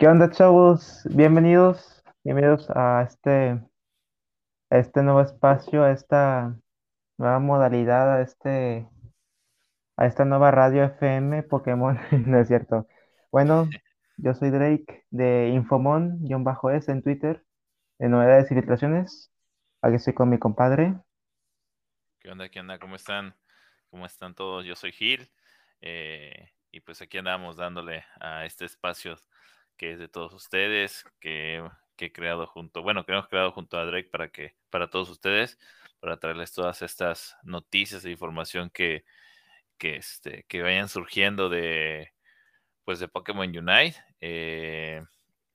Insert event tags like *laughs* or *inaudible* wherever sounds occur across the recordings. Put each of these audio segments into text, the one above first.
¿Qué onda, chavos? Bienvenidos, bienvenidos a este, a este nuevo espacio, a esta nueva modalidad, a este, a esta nueva radio FM Pokémon, *laughs* no es cierto. Bueno, yo soy Drake de Infomon-S en Twitter, de novedades y filtraciones. Aquí estoy con mi compadre. ¿Qué onda? ¿Qué onda? ¿Cómo están? ¿Cómo están todos? Yo soy Gil. eh, y pues aquí andamos dándole a este espacio que es de todos ustedes, que, que he creado junto, bueno, que hemos creado junto a Drake para que, para todos ustedes, para traerles todas estas noticias e información que, que, este, que vayan surgiendo de, pues de Pokémon Unite. Eh,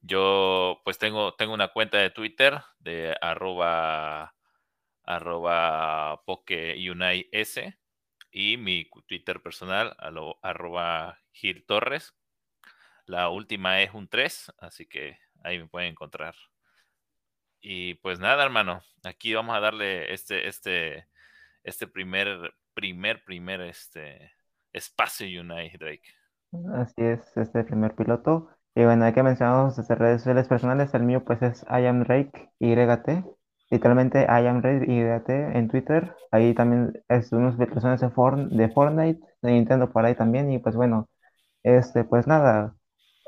yo pues tengo, tengo una cuenta de Twitter de arroba, arroba PokeUniteS y mi Twitter personal arroba Gil Torres. La última es un 3, así que ahí me pueden encontrar. Y pues nada, hermano, aquí vamos a darle este, este, este primer, primer, primer, este espacio Unite, Drake. Así es, este primer piloto. Y bueno, hay que mencionar nuestras redes sociales personales. El mío pues es I am Drake YT. Literalmente I am Drake YT en Twitter. Ahí también es unas filtraciones de, For- de Fortnite, de Nintendo por ahí también. Y pues bueno, este pues nada.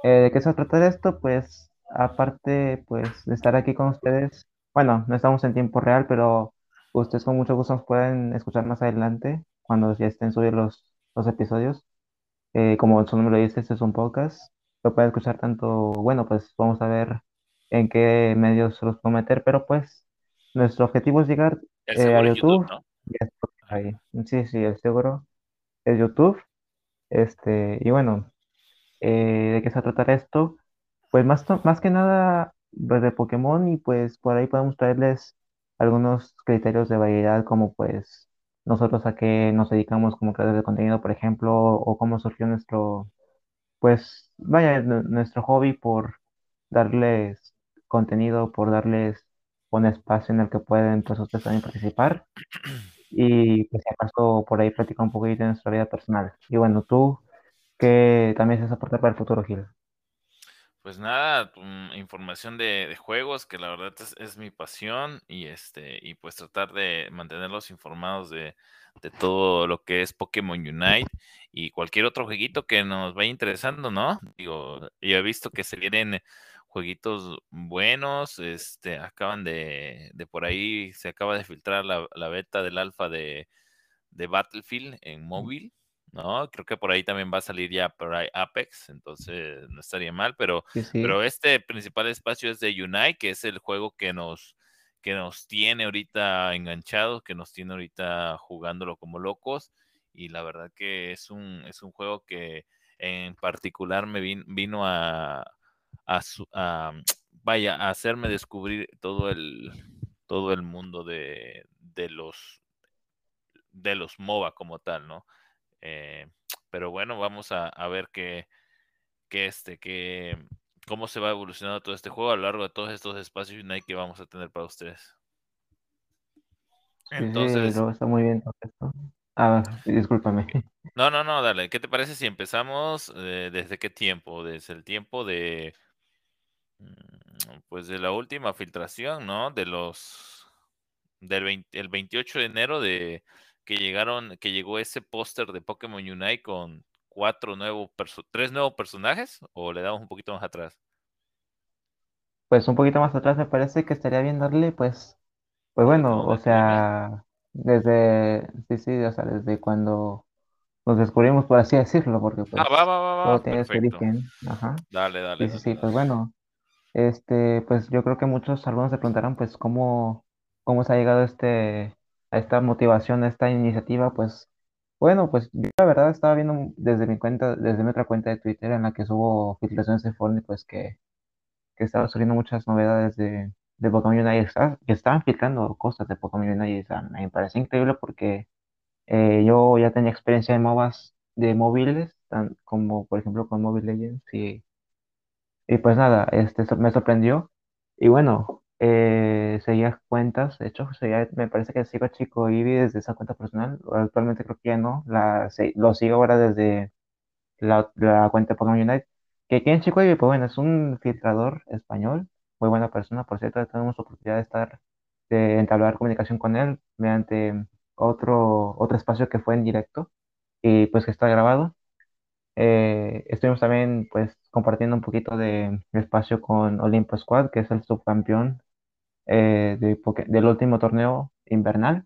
Eh, ¿de qué se trata esto? Pues aparte pues de estar aquí con ustedes. Bueno, no estamos en tiempo real, pero ustedes con mucho gusto nos pueden escuchar más adelante cuando ya estén subidos los, los episodios. Eh, como su nombre lo dice, este es un podcast. Lo pueden escuchar tanto, bueno, pues vamos a ver en qué medios los puedo meter, pero pues nuestro objetivo es llegar eh, a YouTube, YouTube ¿no? y a Spotify. Sí, sí, el seguro es YouTube. Este, y bueno, eh, ¿de qué se trata esto? Pues más, más que nada pues, de Pokémon y pues por ahí podemos traerles algunos criterios de variedad como pues nosotros a qué nos dedicamos como creadores de contenido, por ejemplo, o cómo surgió nuestro, pues vaya, nu- nuestro hobby por darles contenido, por darles un espacio en el que pueden pues ustedes también participar *clears throat* y pues si acaso por ahí platicar un poquito de nuestra vida personal. Y bueno, tú que también se aportar para el futuro, Gil. Pues nada, mm, información de, de juegos, que la verdad es, es mi pasión, y este, y pues tratar de mantenerlos informados de, de todo lo que es Pokémon Unite y cualquier otro jueguito que nos vaya interesando, ¿no? Digo, yo he visto que se vienen jueguitos buenos, este, acaban de, de por ahí, se acaba de filtrar la, la beta del alfa de, de Battlefield en móvil. ¿No? Creo que por ahí también va a salir ya por ahí Apex, entonces no estaría mal, pero, Sí, sí. pero este principal espacio es de Unite, que es el juego que nos, que nos tiene ahorita enganchados, que nos tiene ahorita jugándolo como locos, y la verdad que es un, es un juego que en particular me vin- vino a, a, su- a, *tsk* vaya, a hacerme descubrir todo el, todo el mundo de, de los de los MOBA como tal, ¿no? Eh, pero bueno, vamos a, a ver qué, qué este, qué, cómo se va evolucionando todo este juego a lo largo de todos estos espacios Unite que vamos a tener para ustedes. Sí, sí, Entonces, luego está muy bien todo esto. Ah, discúlpame. *laughs* no, no, no, dale. ¿Qué te parece si empezamos eh, desde qué tiempo? Desde el tiempo de, mm, pues de la última filtración, ¿no? De los, del 20 el 28 de enero de que llegaron, que llegó ese póster de Pokémon Unite con cuatro nuevos, tres nuevos personajes, o le damos un poquito más atrás. Pues un poquito más atrás me parece que estaría bien darle, pues, pues bueno, o sea, desde, sí, sí, o sea, desde cuando nos descubrimos, por así decirlo, porque Ah, pues va, va, va, va, todo tiene su origen. Ajá. Dale, dale, Sí, sí, dale, sí, pues bueno, este, pues yo creo que muchos, algunos se preguntarán, pues, cómo, cómo se ha llegado este, a esta motivación, a esta iniciativa, pues, bueno, pues yo la verdad estaba viendo desde mi cuenta, desde mi otra cuenta de Twitter en la que subo filtraciones de Fortnite, pues que, que estaba subiendo muchas novedades de, de Pokémon Unite, que estaban filtrando cosas de Pokémon Unite, o sea, me parece increíble porque eh, yo ya tenía experiencia en MOBAs de móviles, tan, como por ejemplo con Mobile Legends, y y pues nada, este me sorprendió. Y bueno, eh, seguía cuentas, de hecho, me parece que sigo a Chico Ibi desde esa cuenta personal. Actualmente creo que ya no, la, lo sigo ahora desde la, cuenta de Pokémon Unite. que Ken Chicoy, pues bueno, es un filtrador español, muy buena persona, por cierto, tenemos oportunidad de estar, de entablar comunicación con él mediante otro, otro espacio que fue en directo y pues que está grabado. Eh, estuvimos también pues compartiendo un poquito de espacio con Olympus Squad, que es el subcampeón eh, de del último torneo invernal,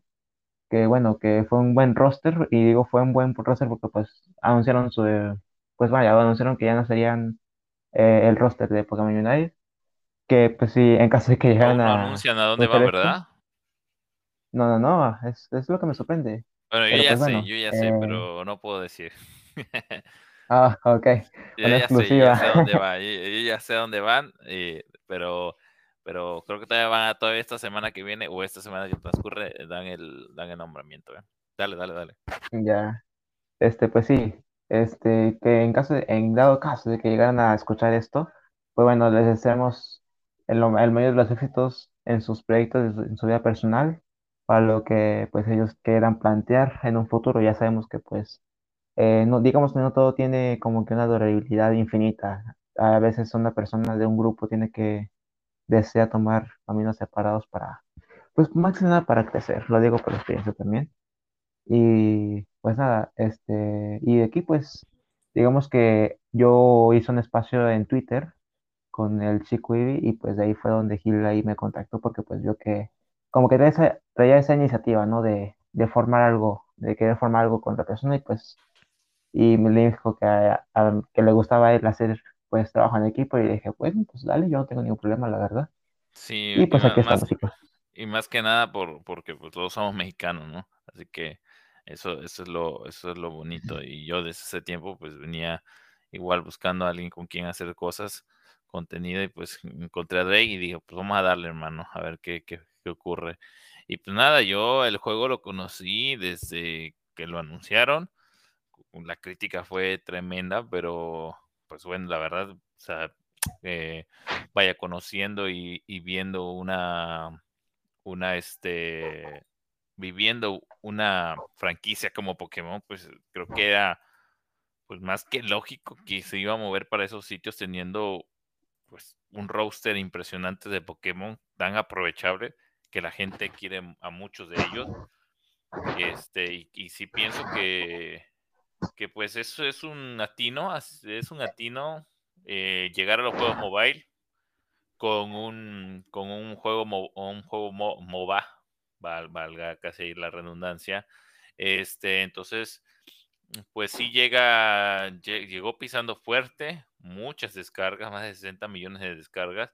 que bueno, que fue un buen roster, y digo fue un buen roster porque pues anunciaron su, pues vaya, anunciaron que ya no serían eh, el roster de Pokémon Unite, que pues sí, en caso de que llegaran Aún no a anuncian a dónde van, esto, ¿verdad? no, no, no, es, es lo que me sorprende, Bueno, yo pero ya pues sé, bueno, yo ya sé, eh, pero no puedo decir. ah, ok, *laughs* Yo ya sé, ya sé dónde *laughs* va, yo, yo ya sé dónde van, eh, pero, pero creo que todavía van a, todavía esta semana que viene o esta semana que transcurre eh, dan el, dan el nombramiento, ¿eh? Dale, dale, dale. ya. Este, pues sí, este, que en caso de- en dado caso de que llegaran a escuchar esto, pues bueno, les deseamos el, el mayor de los éxitos en sus proyectos, en su vida personal, para lo que pues ellos quieran plantear en un futuro. Ya sabemos que pues, eh, no, digamos que no todo tiene como que una durabilidad infinita. A veces una persona de un grupo tiene que desea tomar caminos separados para, pues más que nada para crecer. Lo digo por experiencia también. Y pues nada, este, y de aquí pues, digamos que yo hice un espacio en Twitter con el chico Ibi y pues de ahí fue donde Gil ahí me contactó porque pues vio que como que traía esa, traía esa iniciativa, ¿no? De, de formar algo, de querer formar algo con la persona y pues, y me dijo que, que le gustaba él hacer pues trabajo en equipo y dije, bueno, pues dale, yo no tengo ningún problema, la verdad. Sí, Y pues aquí más, estamos, y más que nada por, porque pues todos somos mexicanos, ¿no? Así que eso, eso es lo, eso es lo bonito. Y yo desde ese tiempo pues venía igual buscando a alguien con quien hacer cosas, contenido, y pues encontré a Drake y dije, pues vamos a darle, hermano, a ver qué, qué, qué ocurre. Y pues nada, yo el juego lo conocí desde que lo anunciaron. La crítica fue tremenda, pero pues bueno, la verdad, eh, vaya conociendo y, y viendo una, una, este, viviendo una franquicia como Pokémon, pues creo que era pues más que lógico que se iba a mover para esos sitios teniendo pues un roster impresionante de Pokémon tan aprovechable que la gente quiere a muchos de ellos. Este, y, y sí pienso que, que pues eso es un atino, es un atino eh, llegar a los juegos mobile con un, con un juego, mo, un juego mo, MOBA, val, valga casi la redundancia. Este, entonces, pues sí llega, llegó pisando fuerte, muchas descargas, más de 60 millones de descargas,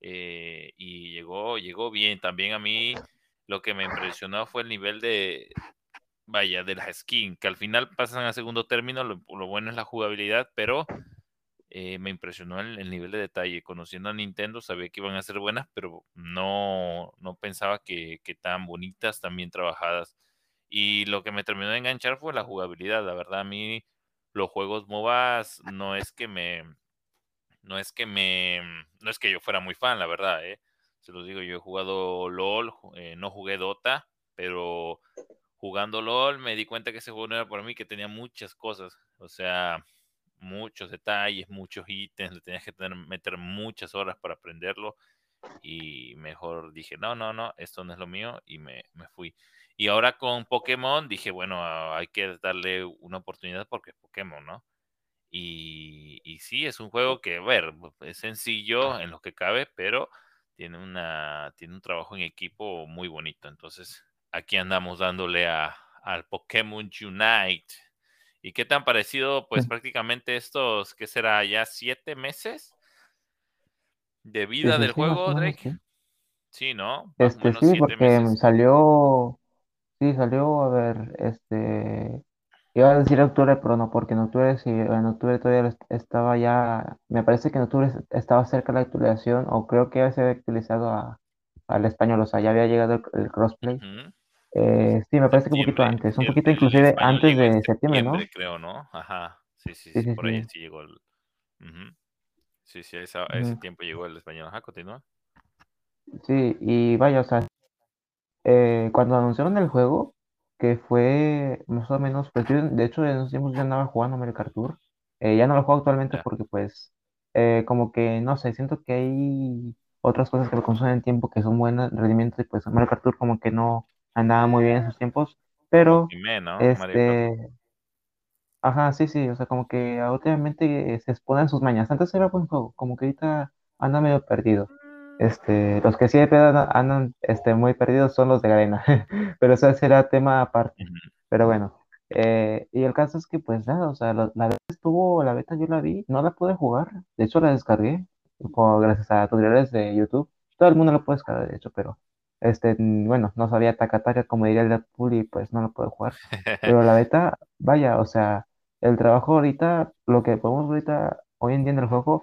eh, y llegó, llegó bien. También a mí lo que me impresionó fue el nivel de, vaya, de las skins, que al final pasan a segundo término, lo, bueno es la jugabilidad, pero eh, me impresionó el, el, nivel de detalle. Conociendo a Nintendo, sabía que iban a ser buenas, pero no, no pensaba que, que tan bonitas, tan bien trabajadas. Y lo que me terminó de enganchar fue la jugabilidad. La verdad, a mí los juegos MOBAs no es que me. No es que me. No es que yo fuera muy fan, la verdad, ¿eh? Se los digo, yo he jugado LOL, eh, no jugué Dota, pero jugando LOL me di cuenta que ese juego no era para mí, que tenía muchas cosas. O sea, muchos detalles, muchos ítems, le tenías que tener, meter muchas horas para aprenderlo y mejor dije, no, no, no, esto no es lo mío y me, me fui. Y ahora con Pokémon dije, bueno, hay que darle una oportunidad porque es Pokémon, ¿no? Y, y sí, es un juego que, a ver, es sencillo en lo que cabe, pero tiene, una, tiene un trabajo en equipo muy bonito. Entonces, aquí andamos dándole a, al Pokémon Unite. ¿Y qué te han parecido, pues, *laughs* prácticamente estos, qué será, ya siete meses de vida Sí, del sí, juego, Drake? sí. ¿no? Más Este menos sí, siete porque meses. salió, sí, salió, a ver, este, iba a decir octubre, pero no, porque en octubre sí, en octubre todavía est- estaba ya, me parece que en octubre est- estaba cerca la actualización, o creo que ya se había actualizado a, al español, o sea, ya había llegado el, el crossplay. Ujú. Eh, sí, me parece que un poquito antes, un poquito inclusive antes de septiembre, ¿no? creo, ¿no? Ajá, sí, sí, Sí, sí, sí, por ahí sí. llegó el... Sí, sí, a, esa- a ese tiempo llegó el español. Ajá, continúa. Sí, y vaya, o sea, eh, cuando anunciaron el juego, que fue más o menos, pues yo, de hecho, en esos tiempos yo andaba jugando Kart Tour, Eh, ya no lo juego actualmente porque pues eh, como que no sé, siento que hay otras cosas que me consumen tiempo que son buenos rendimientos y pues Kart Tour como que no andaba muy bien en sus tiempos, pero Kart. este, ajá, sí, sí, o sea, como que últimamente se exponen sus mañas. Antes era buen juego, como que ahorita anda medio perdido. Este, los que siempre andan, andan, este, muy perdidos son los de arena, *laughs* pero eso será tema aparte. Ujú. Pero bueno, eh, y el caso es que pues nada, o sea, la, la beta estuvo, la beta yo la vi, no la pude jugar, de hecho la descargué, como gracias a tutoriales de YouTube, todo el mundo lo puede descargar de hecho, pero este, bueno, no sabía taca como diría el Deadpool y pues no lo puedo jugar, pero la beta, vaya, o sea, el trabajo ahorita, lo que podemos ver ahorita, hoy en día en el juego,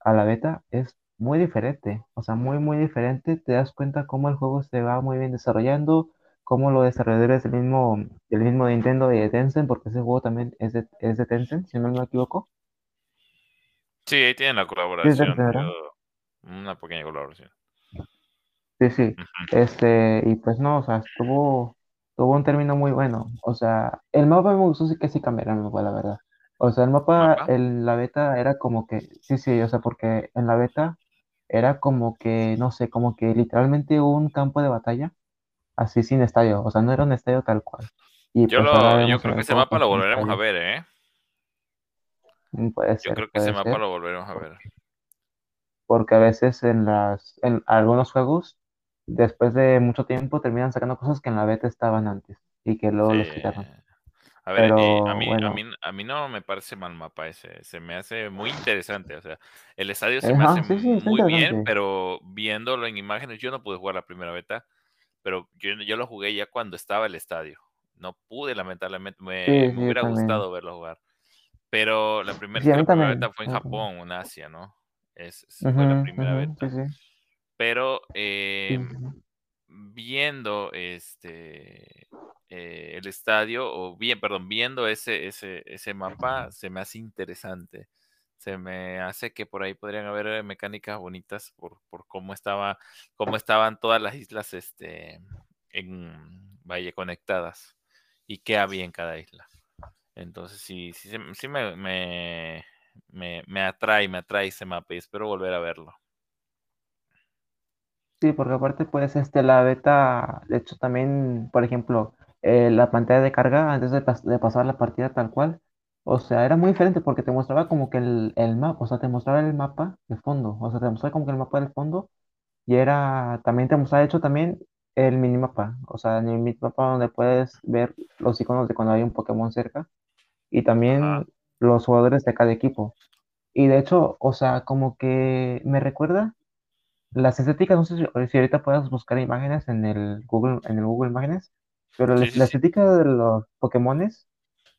a la beta es muy diferente, o sea, muy, muy diferente. Te das cuenta cómo el juego se va muy bien desarrollando, cómo los desarrolladores del mismo, del mismo Nintendo y de Tencent, porque ese juego también es de, es de Tencent, si no me equivoco. Sí, ahí tienen la colaboración. Una pequeña colaboración. Sí, sí. Este, y pues no, o sea, estuvo, tuvo un término muy bueno. O sea, el mapa me gustó, sí que sí cambiaron el mapa, la verdad. O sea, el mapa en la beta era como que, sí, sí, o sea, porque en la beta era como que, no sé, como que literalmente un campo de batalla, así sin estadio. O sea, no era un estadio tal cual. Y Yo, pues lo, yo vemos en creo que ese mapa lo volveremos a ver, ¿eh? Mm, Puede Yo ser, creo que ese mapa ser. lo volveremos a ver. Porque a veces en las, en algunos juegos, después de mucho tiempo, terminan sacando cosas que en la beta estaban antes y que luego Sí. los quitaron. A ver, eh, a Pero mí, a bueno, mí, a mí no me parece mal mapa ese. Se me hace muy interesante. O sea, el estadio se eh, me hace ajá, sí, sí, muy bien, pero viéndolo en imágenes, yo no pude jugar la primera beta, pero yo, yo lo jugué ya cuando estaba el estadio. No pude, lamentablemente, me, me hubiera también. gustado verlo jugar. Pero la primera, a la mí primera beta fue en a mí. Japón, en Asia, ¿no? Es, es- fue la primera ujú, sí, beta. Pero eh, sí. viendo este eh, el estadio, o bien, perdón, viendo ese, ese, ese mapa, se me hace interesante. Se me hace que por ahí podrían haber eh, mecánicas bonitas por, por cómo estaba, cómo estaban todas las islas este, en Valle conectadas y qué había en cada isla. Entonces sí, sí, sí me, me, me, me atrae, me atrae ese mapa y espero volver a verlo. Sí, porque aparte, pues, este, la beta, de hecho, también, por ejemplo, eh, la pantalla de carga antes de, pas- de pasar la partida tal cual, o sea, era muy diferente porque te mostraba como que el, el mapa, o sea, te mostraba el mapa de fondo, o sea, te mostraba como que el mapa del fondo y era, también te mostraba, de hecho, también el minimapa, o sea, en el minimapa donde puedes ver los iconos de cuando hay un Pokémon cerca y Ajá. también los jugadores de cada equipo. Y de hecho, o sea, como que me recuerda las estéticas, no sé si, ahorita puedas buscar imágenes en el Google, en el Google Imágenes, pero la, Sí, la sí. estética de los Pokémones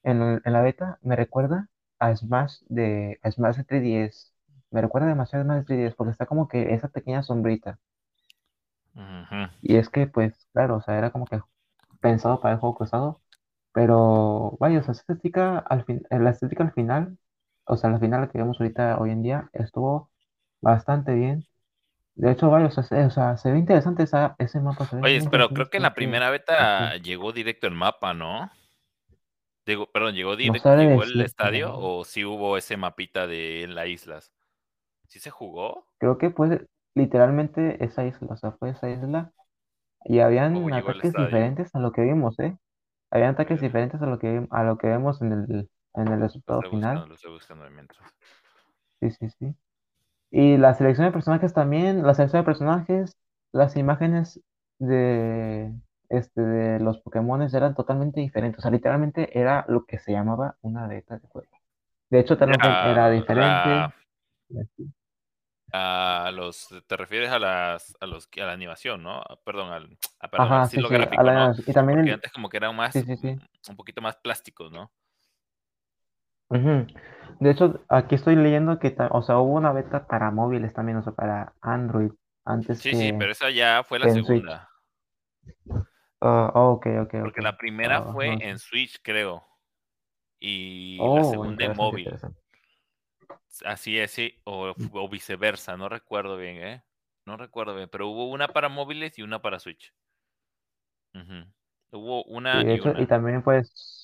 en, el- en la beta me recuerda a Smash de a Smash de 3DS. Me recuerda demasiado a Smash de 3DS porque está como que esa pequeña sombrita. Y es que, pues, claro, o sea, era como que pensado para el juego cruzado, pero vaya, o sea, esa estética al fin, eh, la estética al final, o sea, la final que vemos ahorita hoy en día estuvo bastante bien. De hecho, vaya, o sea, se, ve interesante esa, ese mapa, Oye, pero creo que en la primera beta sí. llegó directo el mapa, ¿no? Llegó, perdón, ¿llegó directo, llegó el estadio o sí hubo ese mapita de en las islas? ¿Sí se jugó Creo que fue literalmente esa isla, o sea, fue esa isla y habían ataques diferentes a lo que vimos, ¿eh? Habían ataques diferentes a lo que, a lo que vemos en el, en el resultado estoy buscando, final. lo estoy buscando mientras. Sí, sí, sí. Y la selección de personajes también, la selección de personajes, las imágenes de, este, de los Pokémones eran totalmente diferentes. O sea, literalmente era lo que se llamaba una beta de juego. De hecho, también era diferente. la, a los, te refieres a las, a los, a la animación, ¿no? Perdón, al, a, perdón, al Ajá, sí, sí. y también Porque el, antes como que eran más, sí. un poquito más plásticos, ¿no? Ujú. De hecho, aquí estoy leyendo que, ta- o sea, hubo una beta para móviles también, o sea, para Android, antes Sí, sí, que, pero esa ya fue la que en Switch. segunda. Ah, oh, ok, ok, ok. Porque la primera Ah, fue no en Switch, creo. Y la Oh, segunda en interesante, móvil. interesante. Así es, sí. O, o viceversa, no recuerdo bien, ¿eh? No recuerdo bien, pero hubo una para móviles y una para Switch. Ujú. Hubo Sí, una de y hecho, y una. también pues,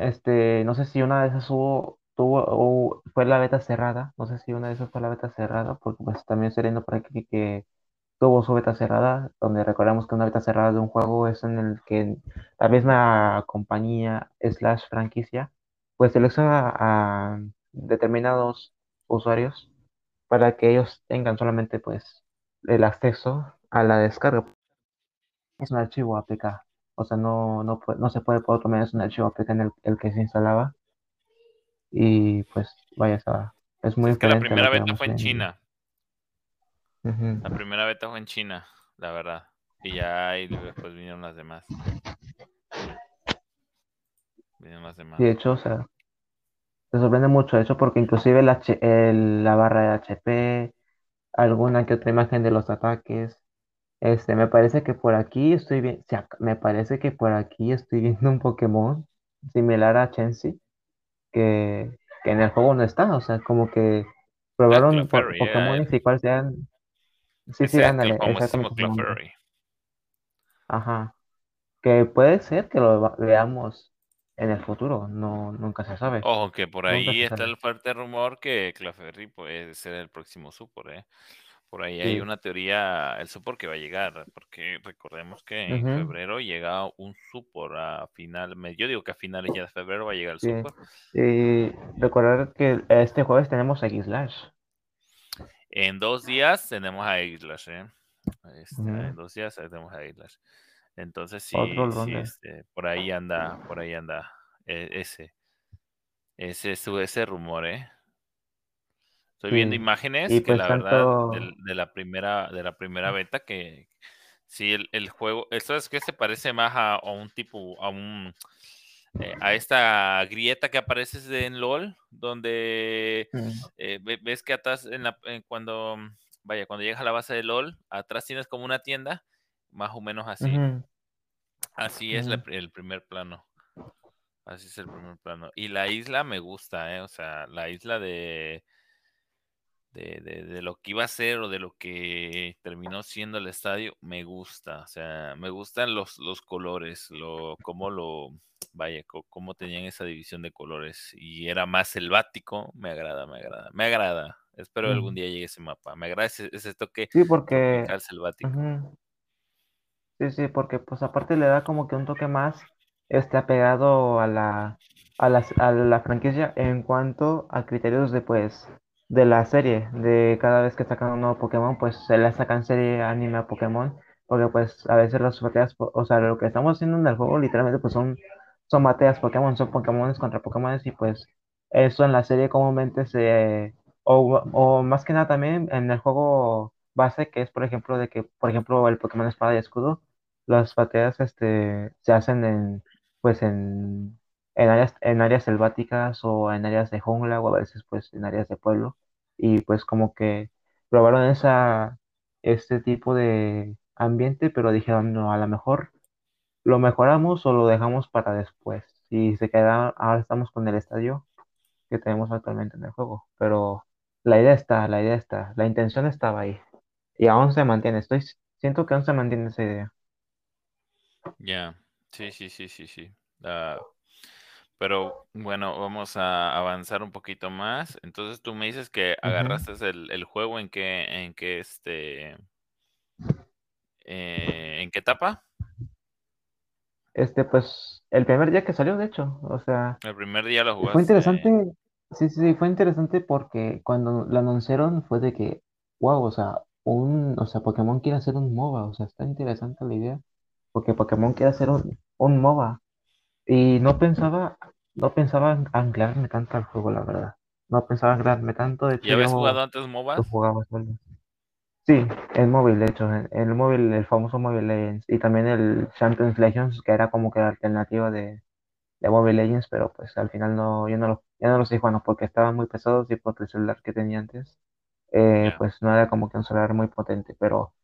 este, no sé si una de esas hubo, tuvo, o fue la beta cerrada, no sé si una de esas fue la beta cerrada, porque pues también leyendo por aquí que tuvo su beta cerrada, donde recordamos que una beta cerrada de un juego es en el que la misma compañía slash franquicia pues selecciona a determinados usuarios para que ellos tengan solamente pues el acceso a la descarga. Es un archivo APK, o sea, no, no, no se puede por otro medio, es un archivo APK en el, el que se instalaba y pues vaya, es muy es que la primera beta fue en en... China. La primera beta fue en China, la verdad. Y ya ahí después vinieron las demás. Vinieron las demás. Y de hecho, o sea, te sorprende mucho eso porque inclusive la, la barra de HP, alguna que otra imagen de los ataques, este, me parece que por aquí estoy viendo, me parece que por aquí estoy *laughs* viendo un Pokémon similar a Chansey, que, que en el juego no está, o sea, como que probaron po- Pokémon y cuál sean, sí, sí, ándale. Ajá, que puede ser que lo veamos en el futuro, no, nunca se sabe, Ojo, que por ahí está sabe. el fuerte rumor que Clefairy puede ser el próximo Super, ¿eh? Por ahí hay una teoría, el Super que va a llegar, porque recordemos que en febrero llega un Super a final, yo digo que a finales ya de febrero va a llegar el Sí, Super. y recordar que este jueves tenemos X Slash. En dos días tenemos a Islas, ¿eh? Este. En dos días tenemos a Islas. Entonces sí, este, por ahí anda, por ahí anda eh, ese, ese, ese rumor, ¿eh? Estoy viendo imágenes y que pues la verdad tanto, de, la primera de la primera beta que sí el, el juego esto es que se parece más a, a un tipo a un eh, a esta grieta que aparece en LOL donde mm, eh, ve- ves que atrás en la en cuando vaya cuando llegas a la base de LOL atrás tienes como una tienda más o menos así. Así es la el primer plano. Así es el primer plano. Y la isla me gusta eh o sea la isla de de, de, de lo que iba a ser o de lo que terminó siendo el estadio, me gusta. O sea, me gustan los, los colores, lo, cómo lo, vaya, cómo tenían esa división de colores y era más selvático, me agrada, me agrada, me agrada. Espero algún mm. día llegue ese mapa. Me agrada ese, ese toque Sí, porque, selvático. sí, sí, porque pues aparte le da como que un toque más este apegado a la, a la, a la franquicia en cuanto a criterios de pues de la serie, de cada vez que sacan un nuevo Pokémon, pues se le sacan serie anime a Pokémon, porque pues a veces las batallas, o sea, lo que estamos haciendo en el juego literalmente pues son, son Pokémon, son Pokémones contra Pokémones y pues eso en la serie comúnmente se, o, o más que nada también en el juego base, que es por ejemplo de que, por ejemplo, el Pokémon Espada y Escudo, las batallas este, se hacen en, pues en, en áreas, en áreas selváticas o en áreas de jungla o a veces pues en áreas de pueblo y pues como que probaron esa, este tipo de ambiente, pero dijeron, no, a lo mejor lo mejoramos o lo dejamos para después. Y se queda, ahora estamos con el estadio que tenemos actualmente en el juego, pero la idea está, la idea está, la intención estaba ahí y aún se mantiene, estoy, siento que aún se mantiene esa idea. Ya, sí, sí, sí, sí, sí. Ah, pero bueno, vamos a avanzar un poquito más. Entonces tú me dices que agarraste el, el juego en que, en que este, eh, ¿en qué etapa? Este, pues, el primer día que salió, de hecho, o sea, El primer día lo y fue jugaste. interesante, sí, sí, sí, fue interesante porque cuando lo anunciaron fue de que, wow, o sea, un, o sea, Pokémon quiere hacer un MOBA, o sea, está interesante la idea, porque Pokémon quiere hacer un, un MOBA, y no pensaba, no pensaba en anclarme tanto al juego, la verdad, no pensaba anclarme tanto, de hecho ¿Ya habías jugado antes jugaba solo. Sí, el móvil, de hecho, el, el móvil, el famoso Mobile Legends, y también el Champions Legends, que era como que la alternativa de de Mobile Legends, pero pues al final no, yo no lo, ya no los jugando porque estaban muy pesados y por el celular que tenía antes, eh, pues no era como que un celular muy potente, pero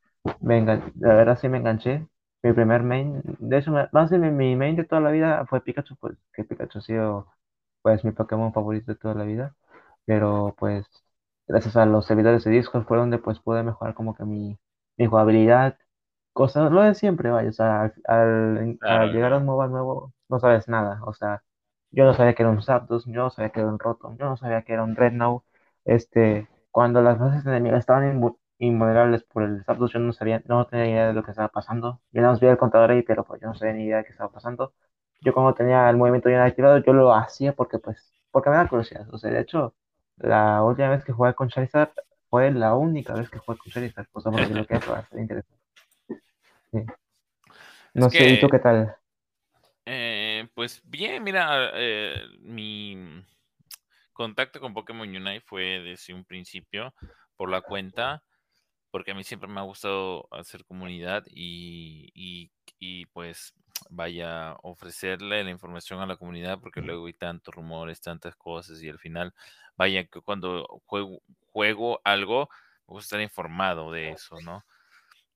me engan- la verdad sí me enganché. Mi primer main, de hecho, me- más de mi, mi main de toda la vida fue Pikachu, pues que Pikachu ha sido pues mi Pokémon favorito de toda la vida, pero pues gracias a los servidores de Discord fue donde pues pude mejorar como que mi, mi jugabilidad, cosas, lo de siempre, vaya, o sea, al, al- al llegar a no. un MOBA nuevo no sabes nada, o sea, yo no sabía que era un Zapdos, yo no sabía que era un Rotom, yo no sabía que era un Rednow. Este, cuando las bases enemigas estaban invulnerables por el Zapdos, yo no sabía, no tenía idea de lo que estaba pasando. Yo nada más veía el contador ahí, pero pues yo no sabía ni idea de qué estaba pasando. Yo cuando tenía el movimiento bien activado, yo lo hacía porque pues, porque me da curiosidad. O sea, de hecho, la última vez que jugué con Charizard fue la única vez que jugué con Charizard, o sea, porque lo que es bastante interesante. Sí. Es No sé, ¿y tú qué tal? eh, pues bien, mira, eh, mi contacto con Pokémon Unite fue desde un principio por la cuenta, porque a mí siempre me ha gustado hacer comunidad y, y, y, pues vaya ofrecerle la información a la comunidad, porque luego hay tantos rumores, tantas cosas y al final, vaya que cuando juego, juego algo, me gusta estar informado de eso, ¿no?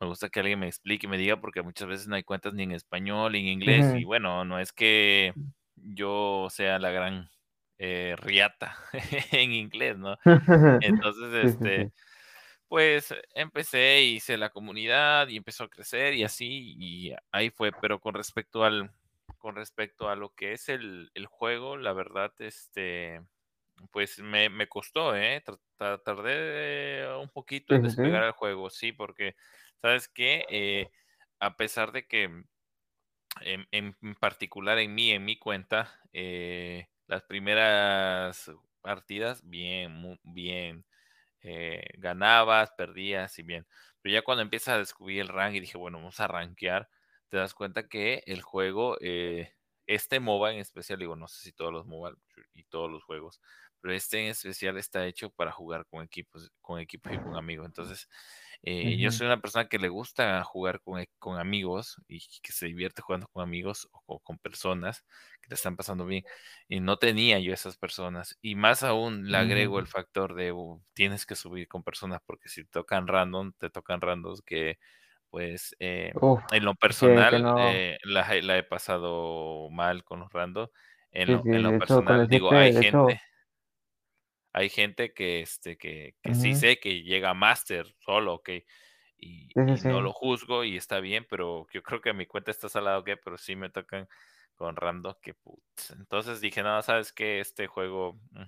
Me gusta que alguien me explique y me diga, porque muchas veces no hay cuentas ni en español ni en inglés. Y Ujú. bueno, no es que yo sea la gran eh, riata *laughs* en inglés, ¿no? *laughs* Entonces, este. Pues empecé, hice la comunidad y empezó a crecer y así, y ahí fue. Pero con respecto al, con respecto a lo que es el, el juego, la verdad, este, pues me, me costó, ¿eh? Tardé un poquito en despegar el juego, sí, porque, ¿sabes qué? Eh, a pesar de que en, en particular en mí, en mi cuenta, eh, las primeras partidas, bien, mu- bien, eh, ganabas, perdías y bien. Pero ya cuando empiezas a descubrir el rank y dije, bueno, vamos a rankear, te das cuenta que el juego, eh, este MOBA en especial, digo, no sé si todos los MOBA y todos los juegos, pero este en especial está hecho para jugar con equipos, con equipos y con amigos. Entonces, eh, yo soy una persona que le gusta jugar con, e- con amigos y que se divierte jugando con amigos o, o con personas que te están pasando bien. Y no tenía yo esas personas. Y más aún le agrego el factor de uh, tienes que subir con personas porque si tocan random, te tocan randoms que pues eh, en lo que, que personal no. eh, la, he la he pasado mal con los randoms. En Sí, lo, sí, en lo hecho, personal, digo, hay gente, hecho, hay gente que, este, que, que sí sé que llega a Master solo, ok, y, Sí, sí, y no lo juzgo y está bien, pero yo creo que mi cuenta está salada, ok, pero sí me tocan con random que putz. Entonces dije, no, ¿sabes qué? Este juego mm,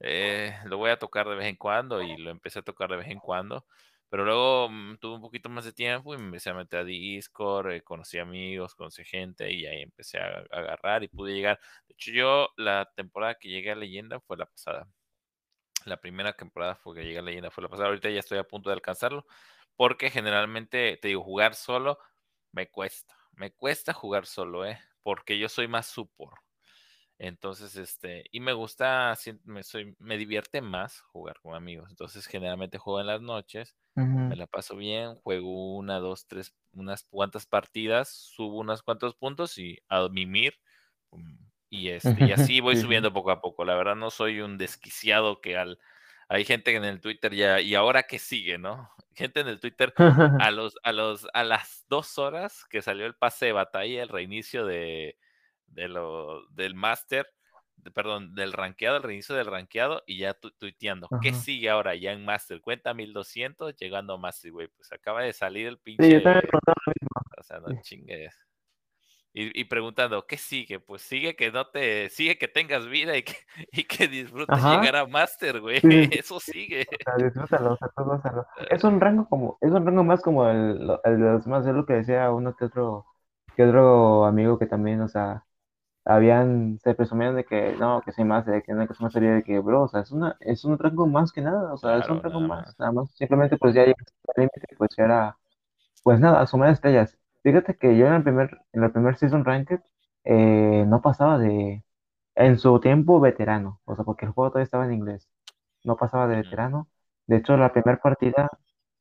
eh, lo voy a tocar de vez en cuando y lo empecé a tocar de vez en cuando. Pero luego mm, tuve un poquito más de tiempo y me empecé a meter a Discord, eh, conocí amigos, conocí gente y ahí empecé a, a agarrar y pude llegar. De hecho, yo la temporada que llegué a Leyenda fue la pasada. La primera temporada fue que llegué a Leyenda fue la pasada. Ahorita ya estoy a punto de alcanzarlo. Porque generalmente, te digo, jugar solo me cuesta. Me cuesta jugar solo, ¿eh? Porque yo soy más support. Entonces, este, y me gusta, me, soy, me divierte más jugar con amigos. Entonces, generalmente juego en las noches, me la paso bien, juego una, dos, tres, unas cuantas partidas, subo unos cuantos puntos y a mimir. Y este, y así voy subiendo poco a poco. La verdad no soy un desquiciado que al, hay gente en el Twitter ya, y ahora qué sigue, ¿no? *laughs* Gente en el Twitter *laughs* a los, a los, a las dos horas que salió el pase de batalla, el reinicio de, de lo, del máster, de- perdón, del rankeado, el reinicio del rankeado, y ya tu- tuiteando. ¿Qué sigue ahora ya en máster? Cuenta 1200 llegando a máster, güey. Pues acaba de salir el Sí, yo también pinche, o sea, no chingues. Y, y preguntando, ¿qué sigue? Pues sigue que no te, sigue que tengas vida y que, *laughs* y que disfrutes Ajá. llegar a máster, güey. Sí. *laughs* Eso sigue. O sea, disfrútalo, o sea, tú gózalo. *laughs* Es un rango como, es un rango más como el, de los demás, es lo que decía uno que otro, que otro amigo que también, o sea, habían, se presumían de que no, que soy más, de que no, que soy más sería de que, bro, o sea, es una, es un rango más que nada, o sea, es un rango nada más, más. nada más, simplemente pues ya llegaste al límite, pues ya era, pues nada, sumar estrellas. Fíjate que yo en el primer, en el primer Season Ranked, eh, no pasaba de, en su tiempo, veterano, o sea, porque el juego todavía estaba en inglés, no pasaba de veterano. De hecho, la primera partida,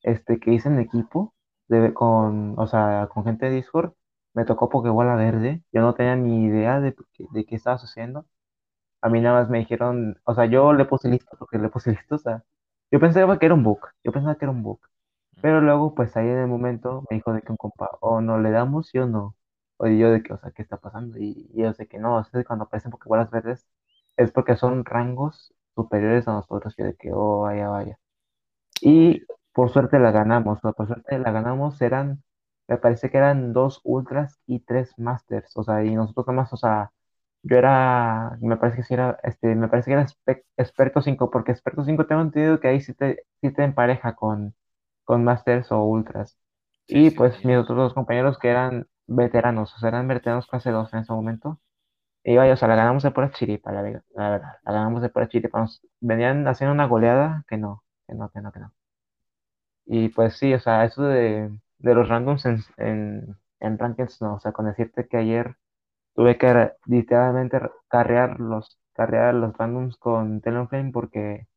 este, que hice en equipo, de, con, o sea, con gente de Discord, me tocó Pokébola verde, yo no tenía ni idea de, qué- de qué estaba sucediendo. A mí nada más me dijeron, o sea, yo le puse listo porque le puse *laughs* listo, o sea, yo pensaba que era un bug, yo pensaba que era un bug. Pero luego, pues ahí en el momento me dijo de que un compa, o no le damos, sí o no. O yo de que, o sea, ¿qué está pasando? Y, yo sé que no, o sea, cuando aparecen Pokébolas verdes es porque son rangos superiores a nosotros, y de que, oh, vaya, vaya. Y por suerte la ganamos, o por suerte la ganamos, eran, me parece que eran dos ultras y tres masters, o sea, y nosotros nada más, o sea, yo era, me parece que era, este, me parece que era experto 5 porque experto 5 tengo entendido que ahí sí te, sí te empareja con, con Masters o Ultras. Sí, Y sí, pues sí. mis otros dos compañeros que eran veteranos, o sea, eran veteranos clase 2 en ese momento. Y vaya, o sea, la ganamos de pura chiripa, la, ve- la verdad. La ganamos de pura chiripa. Nos venían haciendo una goleada que no, que no, que no, que no. Y pues sí, o sea, eso de, de los randoms en, en, en rankings, no. O sea, con decirte que ayer tuve que literalmente re- carrear los, carrear los randoms con Talonflame porque,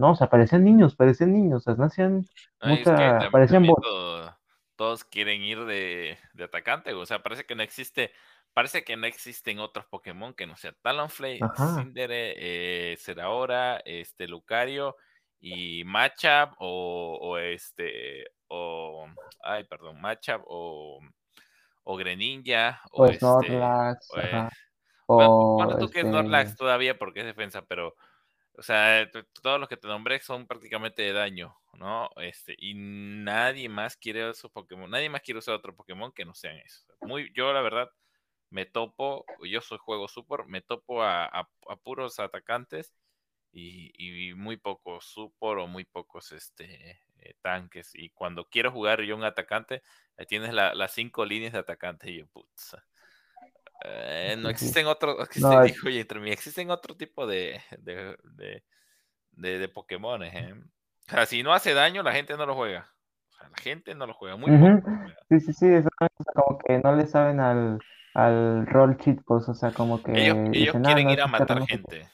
no, o sea, parecían niños, parecían niños, o sea, no hacían No, es que parecían todo- todos quieren ir de, de atacante, o sea, parece que no existe, parece que no existen otros Pokémon que no sea Talonflame, Ajá, Cinderace, eh, este, Lucario y Machop o, o este, o, ay, perdón, Machop o, o Greninja o o este, Snorlax, o, ajá, bueno, tú que es este, Snorlax todavía porque es defensa, pero o sea, todos los que te nombré son prácticamente de daño, ¿no? Este, y nadie más quiere esos Pokémon, nadie más quiere usar otro Pokémon que no sean esos. Muy, yo la verdad me topo, yo soy juego super, me topo a, a- puros atacantes y, y muy pocos support o muy pocos este eh, tanques. Y cuando quiero jugar yo un atacante, ahí tienes la- las cinco líneas de atacante y yo, putz. Eh, no existen otros, *laughs* No, dijo oye, entre mí, existen otro tipo de, de, de, de, de Pokémon, ¿eh? O sea, si no hace daño, la gente no lo juega. O sea, la gente no lo juega, muy Ujú. lo juega. Sí, sí, sí, como que no le saben al, al rol cheat, pues, o sea, como que Ellos, ellos ah, quieren no, ir a matar gente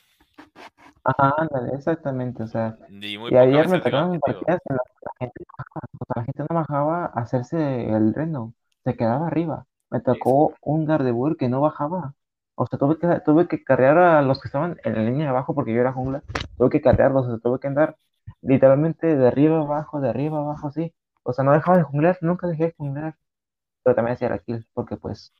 Ajá, ándale, exactamente, o sea, y ayer me tocaron partidas en las que la gente no bajaba, o sea, la gente no bajaba a hacerse el reno, se quedaba arriba. Me tocó un Gardevoir que no bajaba, o sea, tuve que, tuve que carrear a los que estaban en la línea de abajo porque yo era jungla, tuve que carrearlos, o sea, tuve que andar literalmente de arriba abajo, de arriba abajo, así. O sea, no dejaba de junglear, nunca dejé de junglear pero también hacía la kill, porque pues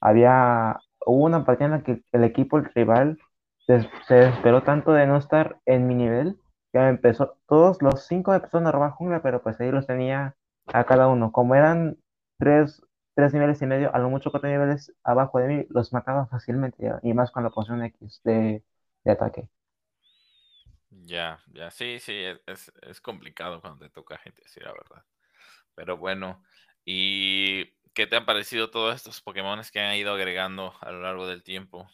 había, hubo una partida en la que el equipo, el rival, se, se desesperó tanto de no estar en mi nivel, que me empezó, todos los cinco empezaron a robar jungla, pero pues ahí los tenía a cada uno. Como eran tres, tres niveles y medio, a lo mucho cuatro niveles abajo de mí, los mataba fácilmente, y más con la poción X de, de ataque. Ya, ya, sí, sí, es, es, complicado cuando te toca gente, sí, la verdad. Pero bueno, ¿y qué te han parecido todos estos Pokémon que han ido agregando a lo largo del tiempo?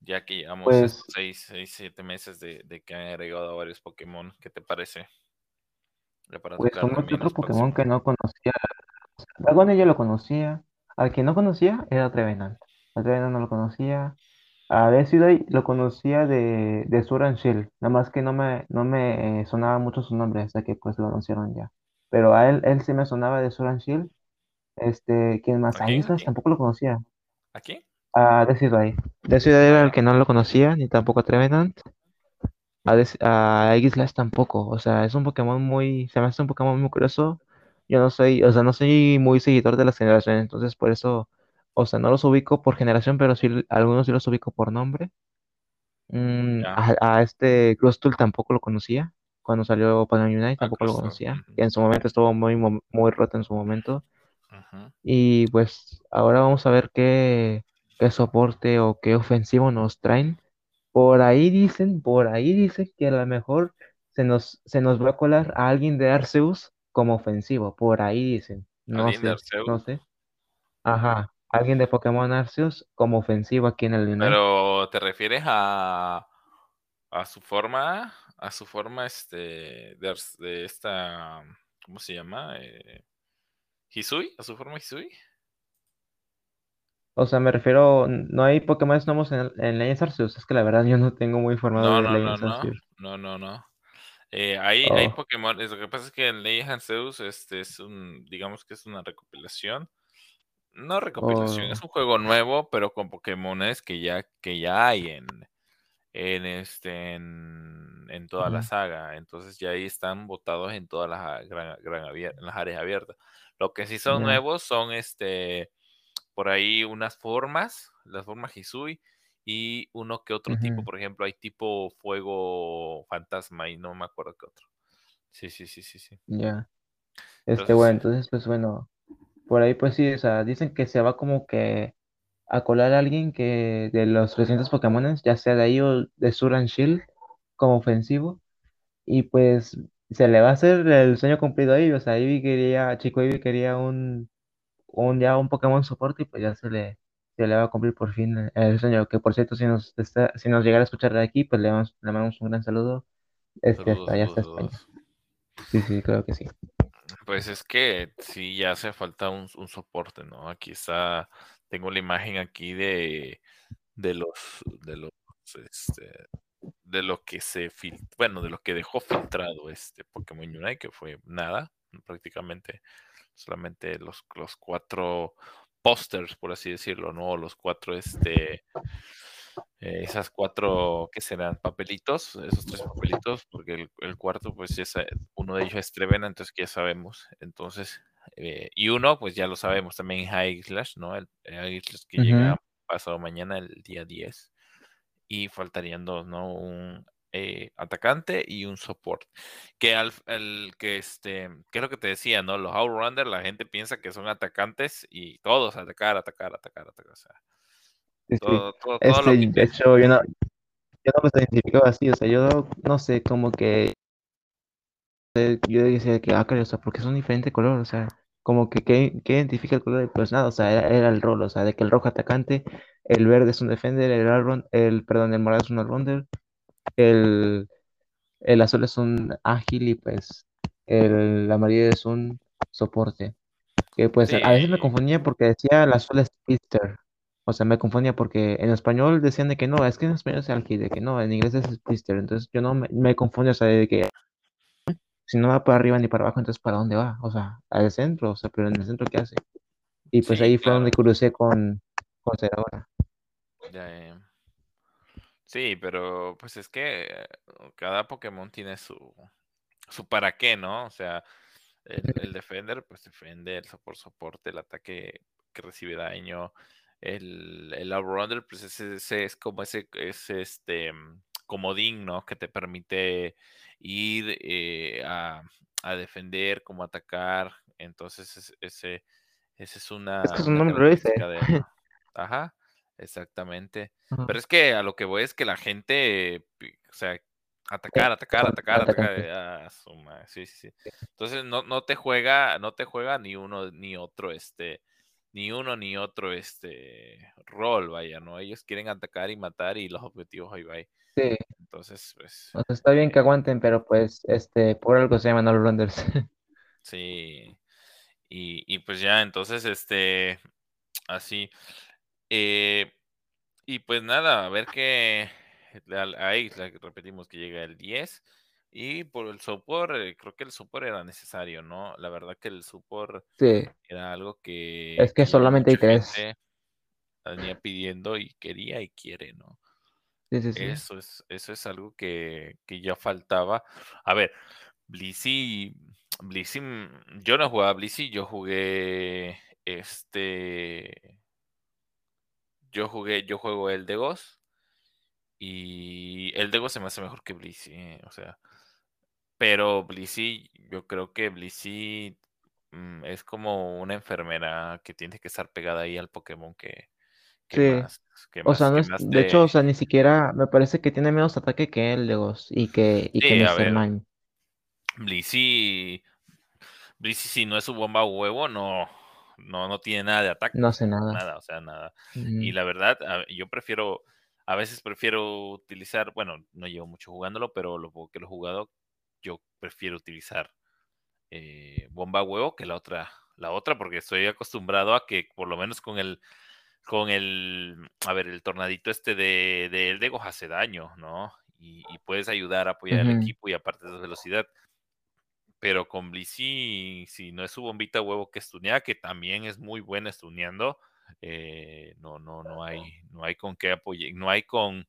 Ya que llevamos estos Pues, 6, 6, 7 meses de, de que han agregado varios Pokémon, ¿qué te parece? Para pues otro los Pokémon que no conocía Dragones yo lo conocía. Al que no conocía era Trevenant. A Trevenant no lo conocía. A Decidueye lo conocía de, de Sword and Shield. Nada más que no me, no me eh, sonaba mucho su nombre hasta que pues lo anunciaron ya. Pero a él, él sí me sonaba de Sword and Shield. Este, ¿quién más? ¿A A quién? ¿A tampoco lo conocía. ¿A quién? A Decidueye. Decidueye era el que no lo conocía, ni tampoco a Trevenant. A, a tampoco. O sea, es un Pokémon muy. Se me hace un Pokémon muy curioso. Yo no soy, o sea, no soy muy seguidor de las generaciones, entonces por eso, o sea, no los ubico por generación, pero sí, algunos sí los ubico por nombre. Mm, a, a este Crustle tampoco lo conocía. Cuando salió Pokémon Unite a tampoco lo conocía. Y en su momento estuvo muy, muy roto en su momento. Y pues ahora vamos a ver qué, qué soporte o qué ofensivo nos traen. Por ahí dicen, por ahí dicen que a lo mejor se nos, se nos va a colar a alguien de Arceus como ofensivo. Por ahí dicen. No sé, no sé. Ajá. Alguien de Pokémon Arceus como ofensivo aquí en el Unite. Pero te refieres a, a su forma, a su forma, este, de, esta, ¿cómo se llama? Eh, Hisui, a su forma Hisui. O sea, me refiero, no hay Pokémon nuevos en, en Legends Arceus. Es que la verdad yo no tengo muy formado No, de no, no, Legends no, Arceus. no, no, no. Eh, hay, hay Oh, Pokémon, es- lo que pasa es que en Legends Arceus este es un, digamos que es una recopilación. No recopilación, es oh, un juego nuevo, pero con Pokémones que ya, que ya hay en, en este en, en toda la ujú, saga. Entonces ya ahí están botados en todas las gran, gran en las áreas abiertas. Lo que sí son ya, nuevos son este por ahí unas formas, las formas Hisui, y uno que otro tipo, por ejemplo, hay tipo fuego fantasma y no me acuerdo qué otro. Sí, sí, sí, sí, sí. ya. Este, Entonces bueno, entonces, pues bueno. Por ahí, pues sí, o sea, dicen que se va como que a colar a alguien que de los recientes Pokémones, ya sea de ahí o de Sword and Shield, como ofensivo. Y pues se le va a hacer el sueño cumplido ahí. O sea, Eevee quería, Chico Eevee quería un, un ya un Pokémon soporte y pues ya se le, se le va a cumplir por fin el, sueño. Que por cierto, si nos, está- si nos llegara a escuchar de aquí, pues le, damos- le mandamos un gran saludo. Este, Saludos, hasta allá hasta España. Sí, sí, creo que sí. Pues es que sí, ya hace falta un, un soporte, ¿no? Aquí está, tengo la imagen aquí de, de los, de los, este, de lo que se fil- bueno, de lo que dejó filtrado este Pokémon Unite, que fue nada, prácticamente solamente los, los cuatro pósters, por así decirlo, ¿no? Los cuatro, este, eh, esas cuatro, ¿qué serán? Papelitos, esos tres papelitos, porque el, el cuarto, pues ya uno de ellos es Trevena, entonces que ya sabemos. Entonces, eh, y uno, pues ya lo sabemos, también High Slash, ¿no? El, el High Slash que llega pasado mañana, el día 10. Y faltarían dos, ¿no? Un eh, atacante y un support. Que al el, que este, que es lo que te decía, ¿no? Los Outrunner, la gente piensa que son atacantes y todos atacar, atacar, atacar, atacar. O sea, Sí, sí. todo, todo, todo Este, lo que de hecho, yo no, yo no me identificaba así, o sea, yo no sé, como que yo decía que, ah, caray, o sea, porque son diferente color, o sea, como que, ¿qué, identifica el color? Pues nada, o sea, era, era el rol, o sea, de que el rojo atacante, el verde es un defender, el all el, perdón, el morado es un all-rounder, el, el azul es un ágil y pues el amarillo es un soporte. Que pues a Sí, a veces me confundía porque decía el azul es twister. O sea, me confundía porque en español decían de que no, es que en español es ágil, de que no, en inglés es twister. Entonces yo no me, me confundía, o sea, de que si no va para arriba ni para abajo, entonces ¿para dónde va? O sea, al centro, o sea, pero en el centro, ¿qué hace? Y pues sí, ahí fue claro. donde crucé con, con Ceradora. Ya, ya. Sí, pero pues es que eh, cada Pokémon tiene su, su para qué, ¿no? O sea, el, el Defender, pues defiende, el support soporte, el ataque que recibe daño, el, el Outrunner, pues ese, ese es como ese, ese este mm, comodín, ¿no? Que te permite ir eh, a, a defender, como atacar. Entonces, es- ese, ese es una, Es que su nombre. *laughs* Ajá, exactamente. Pero es que a lo que voy es que la gente, o sea, atacar, atacar, atacar, atacar, atacante. eh, ah, sí, sí, sí. Entonces no, no te juega, no te juega ni uno ni otro, este, ni uno ni otro, este, rol, vaya, ¿no? Ellos quieren atacar y matar y los objetivos ahí va. Sí, Entonces, pues, o sea, está bien que eh, aguanten, pero pues, este, por algo se llaman all-rounders. *laughs* sí. Y, y pues ya, entonces, este, así. Eh, y pues nada, a ver qué. Ahí repetimos que llega el 10. Y por el support, eh, creo que el support era necesario, ¿no? La verdad que el support Sí, era algo que, es que ya solamente hay tres. venía pidiendo y quería y quiere, ¿no? Sí, sí, sí. Eso es, eso es algo que, que ya faltaba. A ver, Blissey, mm, yo no jugaba Blissey, yo jugué este, yo jugué, yo juego el de Ghost y el de Ghost se me hace mejor que Blissey, eh, o sea, pero Blissey, yo creo que Blissey mm, es como una enfermera que tiene que estar pegada ahí al Pokémon que, que Sí. más, que O sea, no que es, de hecho, o sea, ni siquiera me parece que tiene menos ataque que el de Ghost y que, y que Sí, a Mr. Blissey, Blissey si no es su bomba huevo, no, no, no tiene nada de ataque. No hace nada. Nada, o sea, nada. Y la verdad, yo prefiero, a veces prefiero utilizar, bueno, no llevo mucho jugándolo, pero lo poco que lo he jugado, yo prefiero utilizar eh, bomba huevo que la otra, la otra, porque estoy acostumbrado a que por lo menos con el, con el, a ver, el tornadito este de, de Eldegos hace daño, ¿no? Y, y puedes ayudar a apoyar al Ujú. equipo y aparte de velocidad. Pero con Blissey, si no es su bombita huevo que estunea, que también es muy buena estuneando, eh, no, no, no hay, no hay con qué apoyar, no hay con,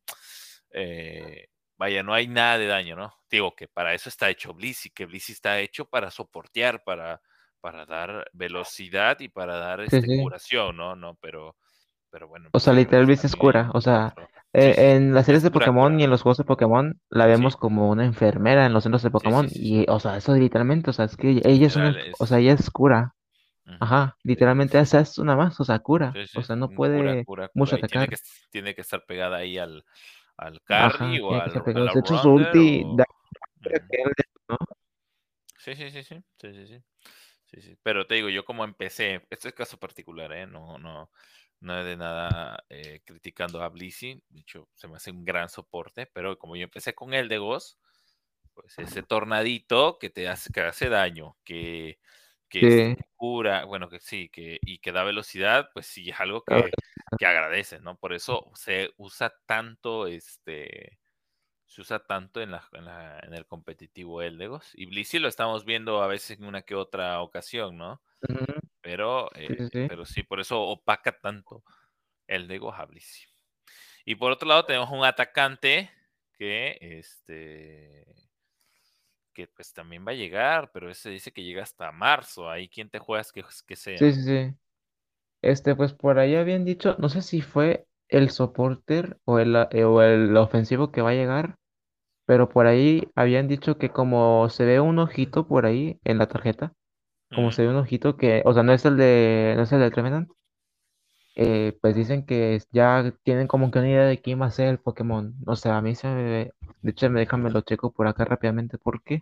eh, vaya, no hay nada de daño, ¿no? Digo que para eso está hecho Blissey, que Blissey está hecho para soportear, para, para dar velocidad y para dar este curación, ¿no? No, pero, pero bueno, O sea, pues literal, tenemos Blissey es cura. O sea, eh, Sí, sí, en las series es de cura, Pokémon cura. y en los juegos de Pokémon la Sí, vemos como una enfermera en los centros de Pokémon. Y, o sea, eso literalmente, o sea, es que ella es una, o sea, ella es cura. Ajá, literalmente esa es una más, o sea, cura. O sea, no puede cura, mucho tiene atacar. que, tiene que estar pegada ahí al, al carry Ajá, o al, De hecho, su ulti o... da ¿no? Sí, sí, sí, sí, sí, sí, sí. Sí, sí. Pero te digo, yo como empecé, este es caso particular, ¿eh? No, no, no es de nada eh, criticando a Blissey. De hecho, se me hace un gran soporte, pero como yo empecé con el de Ghost, pues ese tornadito que te hace, que hace daño, que, que Sí, cura, bueno, que sí, que, y que da velocidad, pues sí es algo que, que agradece, ¿no? Por eso se usa tanto este se usa tanto en, la, en, la, en el competitivo Eldegos. Y Blissey lo estamos viendo a veces en una que otra ocasión, ¿no? Ujú, Pero, Sí, eh, sí, sí. pero sí, por eso opaca tanto Eldegos a Blissey. Y por otro lado tenemos un atacante que, este, que pues también va a llegar, pero ese dice que llega hasta marzo. Ahí quién te juegas que, que Sí, sea. sí, sí. Este, pues por ahí habían dicho, no sé si fue el soporter o el, eh, o el ofensivo que va a llegar, pero por ahí habían dicho que como se ve un ojito por ahí en la tarjeta, como se ve un ojito que, o sea, no es el de, no es el de Trevenant, eh, pues dicen que ya tienen como que una idea de quién va a ser el Pokémon. O sea, a mí se me, de hecho, me déjame lo checo por acá rápidamente porque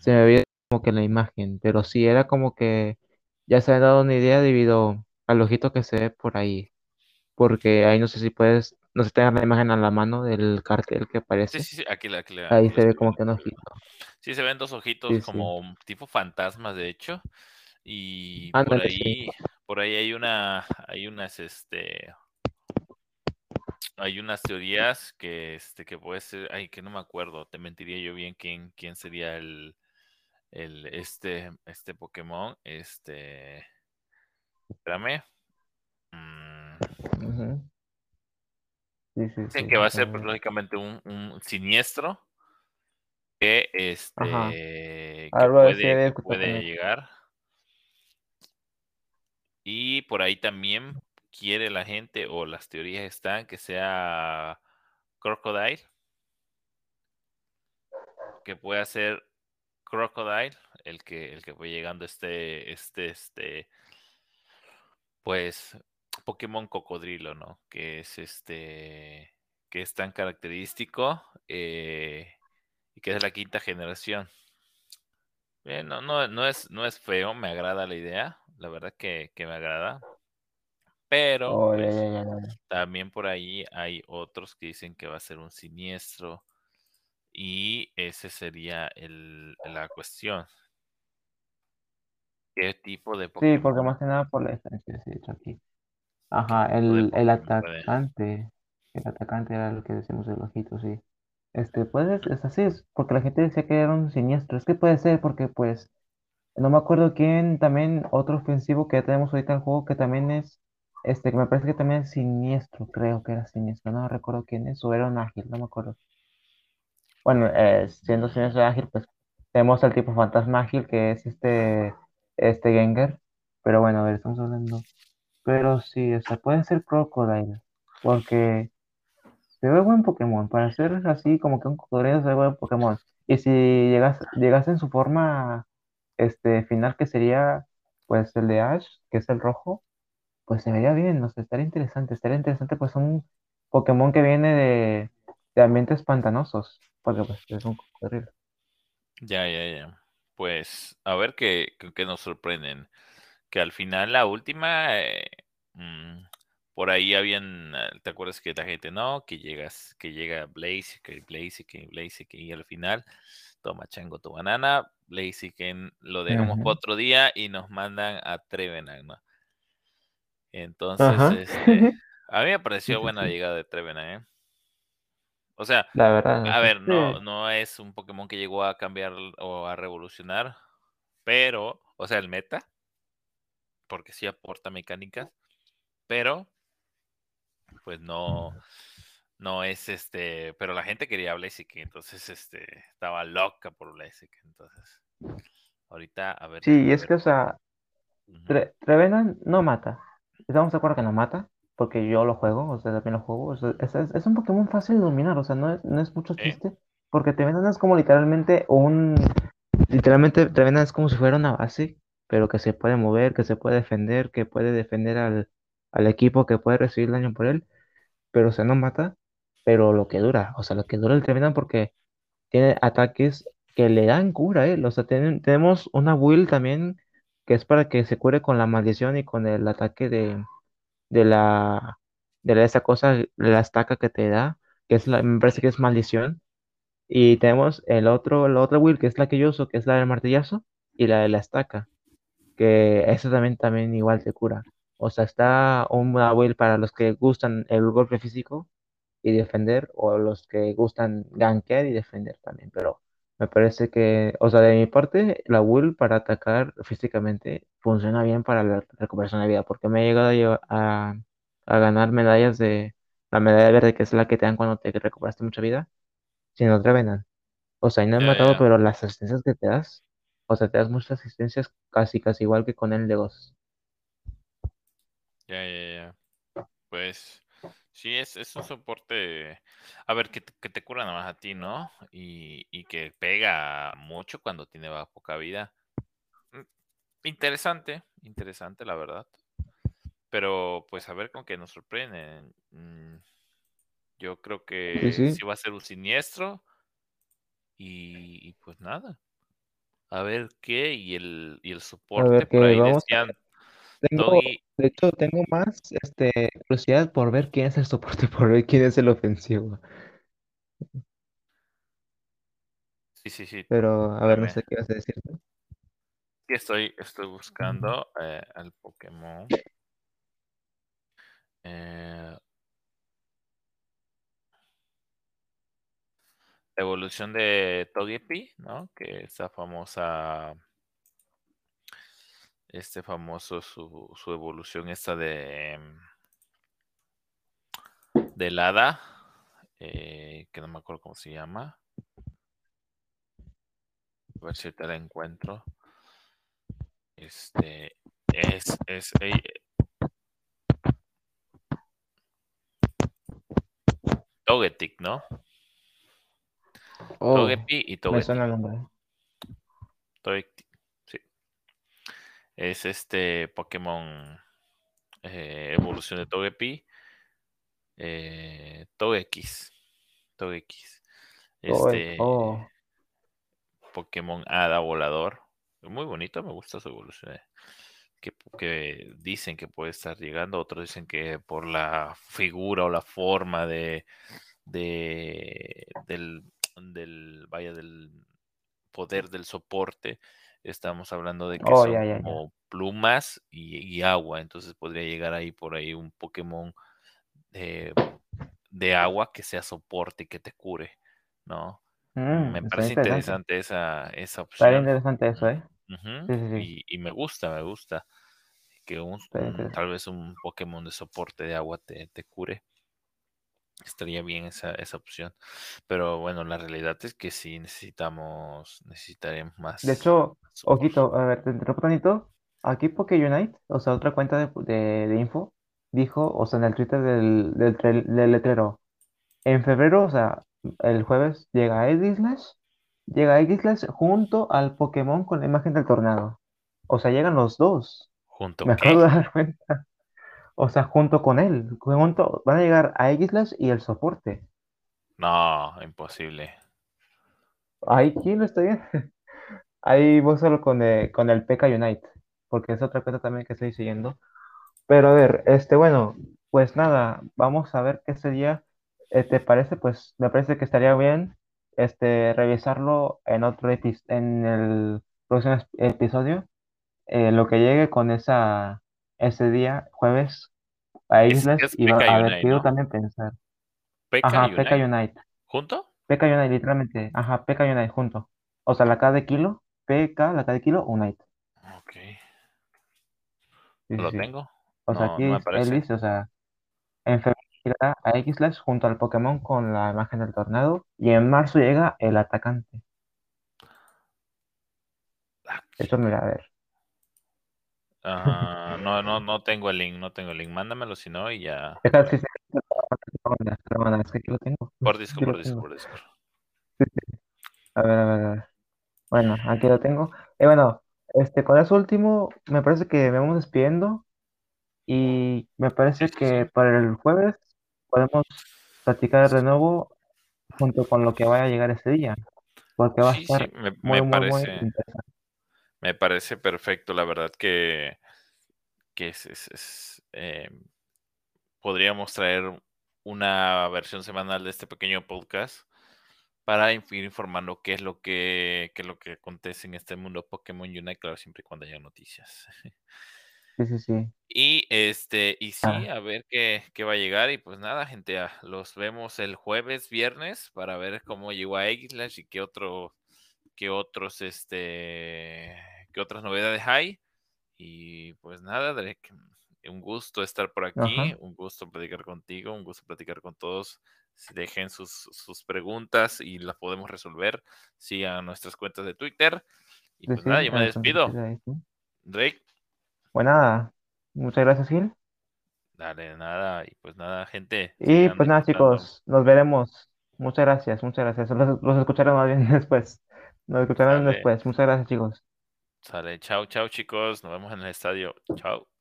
se me veía como que en la imagen, pero sí era como que ya se han dado una idea debido al ojito que se ve por ahí. porque ahí no sé si puedes, no sé si tengas la imagen a la mano del cartel que Sí, aparece, sí, sí, aquí, la, aquí, la- ahí aquí lo se ve como que un ojito. Sí, se ven dos ojitos Sí, sí. como tipo fantasmas, de hecho. Y por Ándale, sí. ahí, por ahí hay una, hay unas, este, hay unas teorías que, este, que puede ser, ay, que no me acuerdo, te mentiría yo bien quién, quién sería el, el, este, este Pokémon, este, espérame. Mm. Sí, sí, sí. dicen que va a ser, pues, lógicamente, un, un siniestro que, este, que puede, que puede llegar. Y por ahí también quiere la gente, o las teorías están, que sea Crocodile, que pueda ser Crocodile, el que, el que fue llegando este, este, este, pues, Pokémon cocodrilo, ¿no? Que es este, que es tan característico eh, y que es la quinta generación. Eh, no, no, no, es, no es feo, me agrada la idea, la verdad que, que me agrada, pero Oh, pues también por ahí hay otros que dicen que va a ser un siniestro y ese sería el, la cuestión. ¿Qué tipo de Sí, porque Pokémon? más que nada por la distancia, sí, aquí. ¿Qué Ajá, el, el atacante. El atacante era lo que decimos del ojito, sí. Este, puede, es así, es porque la gente decía que era un siniestro. Es que puede ser porque, pues, No me acuerdo quién también, otro ofensivo que ya tenemos ahorita en el juego que también es, este, que me parece que también es siniestro, creo que era siniestro, no recuerdo quién es, o era un ágil, no me acuerdo. Bueno, eh, siendo siniestro ágil, pues tenemos al tipo fantasma ágil que es este, este Gengar, pero bueno, a ver, estamos hablando. Pero sí, o sea, puede ser Crocodile, porque se ve buen Pokémon, para ser así como que un cocodrilo se ve buen Pokémon. Y si llegas, llegas en su forma este final que sería pues el de Ash, que es el rojo, pues se vería bien, no sé, estaría interesante, estaría interesante pues un Pokémon que viene de, de ambientes pantanosos, porque pues es un cocodrilo. ya, ya, ya. Pues a ver qué, qué nos sorprenden. Que al final la última, eh, mm, por ahí habían, ah, ¿te acuerdas que la gente no? Que llegas, que llega Blaze, que Blaze, que Blaze, que y al final toma chango tu banana, Blaze que lo dejamos para otro día y nos mandan a Trevenant, ¿no? Entonces, este, *laughs* a mí me pareció buena sí. llegada de Trevenant, ¿eh? O sea, La verdad, a ver, no, no es un Pokémon que llegó a cambiar o a revolucionar, pero, o sea, el meta, porque sí aporta mecánicas, pero pues no, no es este, pero la gente quería Blaziken, entonces este, estaba loca por Blaziken, entonces, ahorita a ver, sí, a es ver. que, o sea, ujú, Tre- Trevenant no mata. Estamos de acuerdo que no mata, porque yo lo juego, o sea, también lo juego. o sea, es, es- es un Pokémon fácil de dominar, o sea, no es, no es mucho ¿eh? chiste, porque Trevenant es como literalmente un... Literalmente Trevenant es como si fuera una base, pero que se puede mover, que se puede defender, que puede defender al, al equipo, que puede recibir daño por él, pero o sea, no mata, pero lo que dura, o sea, lo que dura el Trevenant porque tiene ataques que le dan cura, ¿eh? O sea, ten- tenemos una build también que es para que se cure con la maldición y con el ataque de, de la, de esa cosa, de la estaca que te da, que es la, me parece que es maldición. Y tenemos el otro, la otra build que es la que yo uso, que es la del martillazo y la de la estaca, que esa también, también igual te cura. O sea, está una build para los que gustan el golpe físico y defender, o los que gustan gankear y defender también, pero me parece que, o sea, de mi parte, la will para atacar físicamente funciona bien para la recuperación de vida, porque me he llegado a, a, ganar medallas de la medalla verde, que es la que te dan cuando te recuperaste mucha vida, sin otra Revenant. O sea, y no he ya, matado, ya, pero las asistencias que te das, o sea, te das muchas asistencias casi, casi igual que con el de ya, ya, ya. Pues sí, es, es un soporte, a ver, que, te- que te cura nada más a ti, ¿no? Y, y que pega mucho cuando tiene poca vida. Mm, Interesante, interesante, la verdad. Pero pues a ver con qué nos sorprenden. Mm, Yo creo Sí, que sí, sí va a ser un siniestro. Y, y pues nada. A ver qué. Y el, y el a soporte, ver, por ahí vamos decían Tengo, de hecho, tengo más este, curiosidad por ver quién es el soporte, *laughs* por ver quién es el ofensivo. Sí, sí, sí. Pero, a ver, no sé qué vas a decir. estoy, estoy buscando eh, al Pokémon. Eh, evolución de Togepi, ¿no? Que esta famosa, este famoso, su, su evolución esta de, del hada, eh, que no me acuerdo cómo se llama. A ver si te la encuentro. Este, es, es, eh, Togetic, ¿no? Oh, Togepi y me suena el nombre. Togetic, sí. Es este Pokémon eh, evolución de Togepi. Eh, Togekiss. Oh, Este oh, Pokémon Hada Volador. Muy bonito, me gusta su evolución. eh, Que, que dicen que puede estar llegando, otros dicen que por la figura o la forma de, de del, del vaya del poder del soporte. Estamos hablando de que oh, son ya, ya, ya. como plumas y, y agua, entonces podría llegar ahí por ahí un Pokémon eh, de agua que sea soporte y que te cure, ¿no? Me Mm, está parece interesante. interesante esa, esa Está opción. interesante eso, ¿eh? Ujú, Sí, sí, sí. Y, y me gusta, me gusta que un, Está un- tal vez un Pokémon de soporte de agua te, te cure. Estaría bien esa, esa opción. Pero bueno, la realidad es que sí necesitamos, necesitaremos De más hecho, support. Ojito, a ver, te interrumpo tantito. Aquí PokéUnite, o sea, otra cuenta de, de, de info, dijo, o sea, en el Twitter del, del, tre- del letrero. En febrero, o sea, el jueves llega a Aegislash, llega a Aegislash junto al Pokémon con la imagen del tornado. O sea, llegan los dos. ¿Junto Me qué? acabo de dar *laughs* cuenta. O sea, junto con él. Junto, van a llegar a Aegislash y el soporte. No, imposible. Ahí, ¿quién lo está bien? *laughs* Ahí voy solo con, eh, con el PK Unite, porque es otra cuenta también que estoy siguiendo. Pero a ver, este, bueno, pues nada, vamos a ver qué sería, eh, ¿te parece? Pues me parece que estaría bien, este, revisarlo en otro en el próximo episodio, eh, lo que llegue con esa, ese día, jueves, a Islas, es y va- a Unite, quiero ¿no? también pensar. PK Ajá, Unite. Unite, ¿Junto? PK Unite, literalmente, ajá, PK Unite junto. O sea, la K de kilo, PK, la K de kilo, Unite. Ok. Sí, ¿Lo sí. tengo? O sea, aquí no él dice, o sea. En febrero llega a X-Slash junto al Pokémon con la imagen del tornado. Y en marzo llega el atacante. Aquí. Eso mira, a ver. Ah, no, no, no tengo el link, no tengo el link. Mándamelo si no y ya. Deja mandar, Es que aquí lo tengo. Por disco, por disco, por disco. Sí, sí. A ver, a ver, a ver. Bueno, aquí lo tengo. Y bueno, este, con eso último, me parece que me vamos despidiendo y me Sí, parece sí, sí. que para el jueves podemos platicar de nuevo junto con lo que vaya a llegar ese día, porque va a Sí, sí, estar me, muy, me muy, muy interesante. Me parece perfecto. La verdad que, que es, es- es, eh, podríamos traer una versión semanal de este pequeño podcast para ir informando qué es lo que, qué es lo que acontece en este mundo Pokémon Unite, claro, siempre y cuando haya noticias. Sí, sí, sí. *laughs* Y este, y sí, Ah, a ver qué, qué va a llegar. Y pues nada, gente, ah, los vemos el jueves, viernes, para ver cómo llegó a X y qué otro, qué otros, este, qué otras novedades hay. Y pues nada, Derek, un gusto estar por aquí, ajá, un gusto platicar contigo, un gusto platicar con todos. Dejen sus, sus preguntas y las podemos resolver. Sigan nuestras cuentas de Twitter. Y pues sí, nada, yo me despido. Drake, Pues nada, muchas gracias, Gil. dale, nada. Y pues nada, gente, Y pues nada, chicos, nos veremos. Muchas gracias, muchas gracias. Los, los escucharán más bien *laughs* después. Nos escucharán después. Muchas gracias, chicos. Sale. Chao, chao, chicos. Nos vemos en el estadio. Chao.